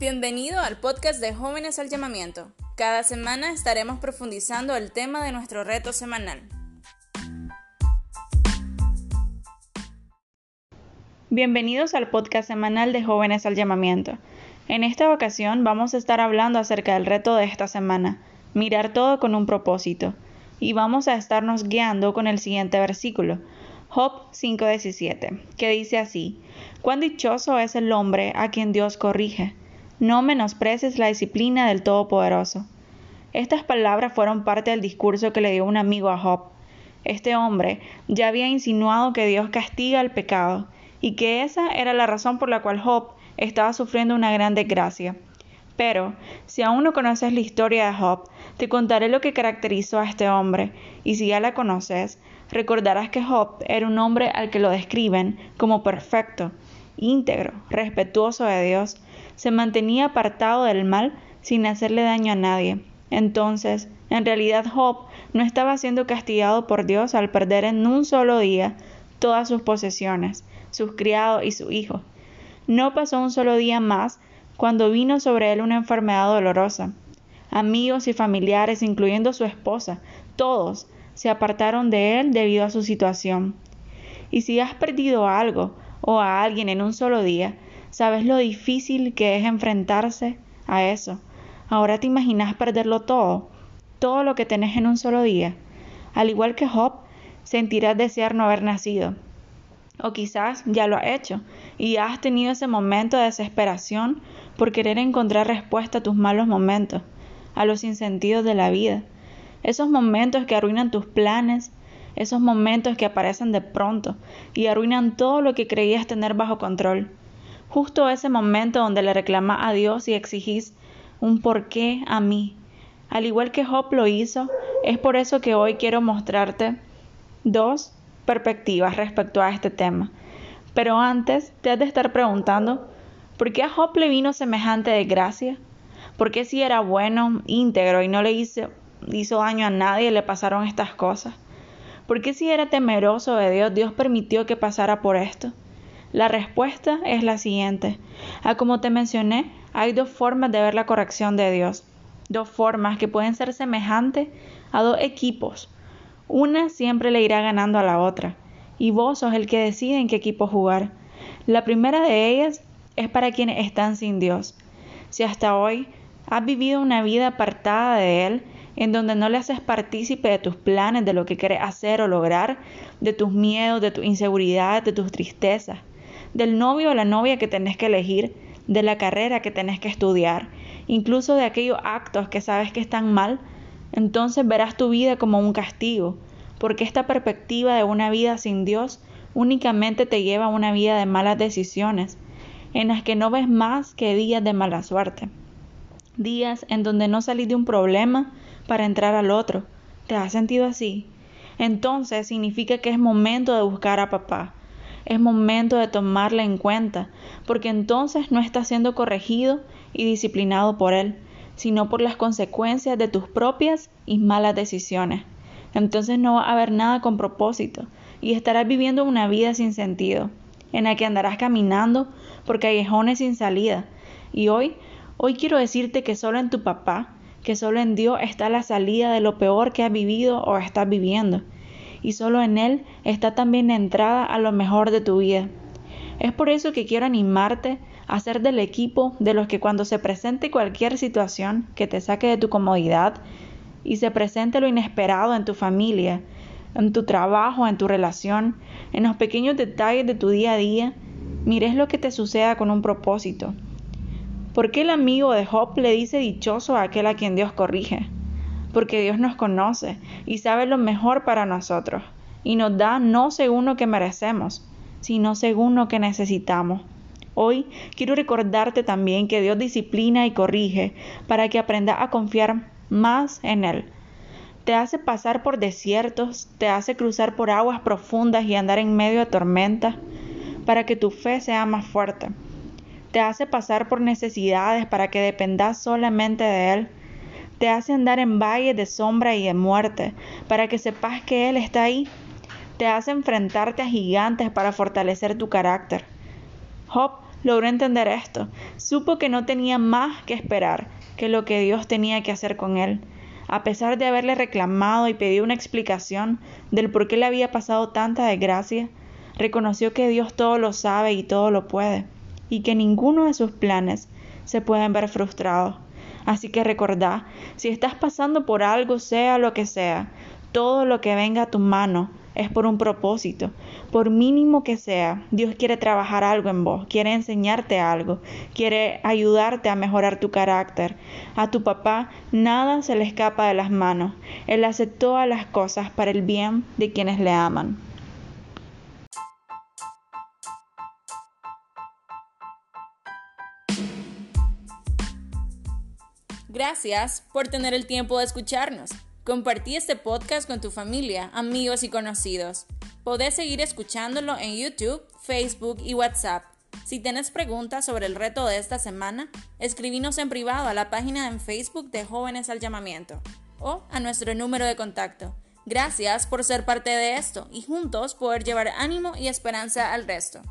Bienvenido al podcast de Jóvenes al Llamamiento. Cada semana estaremos profundizando el tema de nuestro reto semanal. Bienvenidos al podcast semanal de Jóvenes al Llamamiento. En esta ocasión vamos a estar hablando acerca del reto de esta semana, mirar todo con un propósito, y vamos a estarnos guiando con el siguiente versículo, Job 5:17, que dice así, Cuán dichoso es el hombre a quien Dios corrige no menosprecies la disciplina del Todopoderoso. Estas palabras fueron parte del discurso que le dio un amigo a Job. Este hombre ya había insinuado que Dios castiga el pecado y que esa era la razón por la cual Job estaba sufriendo una gran desgracia. Pero, si aún no conoces la historia de Job, te contaré lo que caracterizó a este hombre, y si ya la conoces, recordarás que Job era un hombre al que lo describen como perfecto, íntegro, respetuoso de Dios, se mantenía apartado del mal sin hacerle daño a nadie. Entonces, en realidad Job no estaba siendo castigado por Dios al perder en un solo día todas sus posesiones, sus criados y su hijo. No pasó un solo día más cuando vino sobre él una enfermedad dolorosa. Amigos y familiares, incluyendo su esposa, todos se apartaron de él debido a su situación. Y si has perdido algo o a alguien en un solo día, ¿Sabes lo difícil que es enfrentarse a eso? Ahora te imaginas perderlo todo, todo lo que tenés en un solo día. Al igual que Job, sentirás desear no haber nacido. O quizás ya lo has hecho y has tenido ese momento de desesperación por querer encontrar respuesta a tus malos momentos, a los insentidos de la vida. Esos momentos que arruinan tus planes, esos momentos que aparecen de pronto y arruinan todo lo que creías tener bajo control justo ese momento donde le reclama a Dios y exigís un por qué a mí. Al igual que Job lo hizo, es por eso que hoy quiero mostrarte dos perspectivas respecto a este tema. Pero antes te has de estar preguntando, ¿por qué a Job le vino semejante desgracia? ¿Por qué si era bueno, íntegro y no le hizo, hizo daño a nadie le pasaron estas cosas? ¿Por qué si era temeroso de Dios, Dios permitió que pasara por esto? La respuesta es la siguiente. A como te mencioné, hay dos formas de ver la corrección de Dios. Dos formas que pueden ser semejantes a dos equipos. Una siempre le irá ganando a la otra. Y vos sos el que decide en qué equipo jugar. La primera de ellas es para quienes están sin Dios. Si hasta hoy has vivido una vida apartada de Él, en donde no le haces partícipe de tus planes, de lo que quieres hacer o lograr, de tus miedos, de tus inseguridades, de tus tristezas, del novio o la novia que tenés que elegir, de la carrera que tenés que estudiar, incluso de aquellos actos que sabes que están mal, entonces verás tu vida como un castigo, porque esta perspectiva de una vida sin Dios únicamente te lleva a una vida de malas decisiones, en las que no ves más que días de mala suerte, días en donde no salís de un problema para entrar al otro. ¿Te has sentido así? Entonces significa que es momento de buscar a papá, es momento de tomarla en cuenta, porque entonces no estás siendo corregido y disciplinado por Él, sino por las consecuencias de tus propias y malas decisiones. Entonces no va a haber nada con propósito y estarás viviendo una vida sin sentido, en la que andarás caminando por callejones sin salida. Y hoy, hoy quiero decirte que solo en tu papá, que solo en Dios está la salida de lo peor que has vivido o estás viviendo y solo en Él está también la entrada a lo mejor de tu vida. Es por eso que quiero animarte a ser del equipo de los que cuando se presente cualquier situación que te saque de tu comodidad y se presente lo inesperado en tu familia, en tu trabajo, en tu relación, en los pequeños detalles de tu día a día, mires lo que te suceda con un propósito. ¿Por qué el amigo de Job le dice dichoso a aquel a quien Dios corrige? porque Dios nos conoce y sabe lo mejor para nosotros, y nos da no según lo que merecemos, sino según lo que necesitamos. Hoy quiero recordarte también que Dios disciplina y corrige para que aprendas a confiar más en Él. Te hace pasar por desiertos, te hace cruzar por aguas profundas y andar en medio de tormentas para que tu fe sea más fuerte. Te hace pasar por necesidades para que dependas solamente de Él te hace andar en valles de sombra y de muerte, para que sepas que Él está ahí. Te hace enfrentarte a gigantes para fortalecer tu carácter. Job logró entender esto. Supo que no tenía más que esperar que lo que Dios tenía que hacer con él. A pesar de haberle reclamado y pedido una explicación del por qué le había pasado tanta desgracia, reconoció que Dios todo lo sabe y todo lo puede, y que ninguno de sus planes se pueden ver frustrados. Así que recordá, si estás pasando por algo, sea lo que sea, todo lo que venga a tu mano es por un propósito, por mínimo que sea. Dios quiere trabajar algo en vos, quiere enseñarte algo, quiere ayudarte a mejorar tu carácter. A tu papá nada se le escapa de las manos. Él hace todas las cosas para el bien de quienes le aman. Gracias por tener el tiempo de escucharnos. Compartí este podcast con tu familia, amigos y conocidos. Podés seguir escuchándolo en YouTube, Facebook y WhatsApp. Si tienes preguntas sobre el reto de esta semana, escribinos en privado a la página en Facebook de Jóvenes al Llamamiento o a nuestro número de contacto. Gracias por ser parte de esto y juntos poder llevar ánimo y esperanza al resto.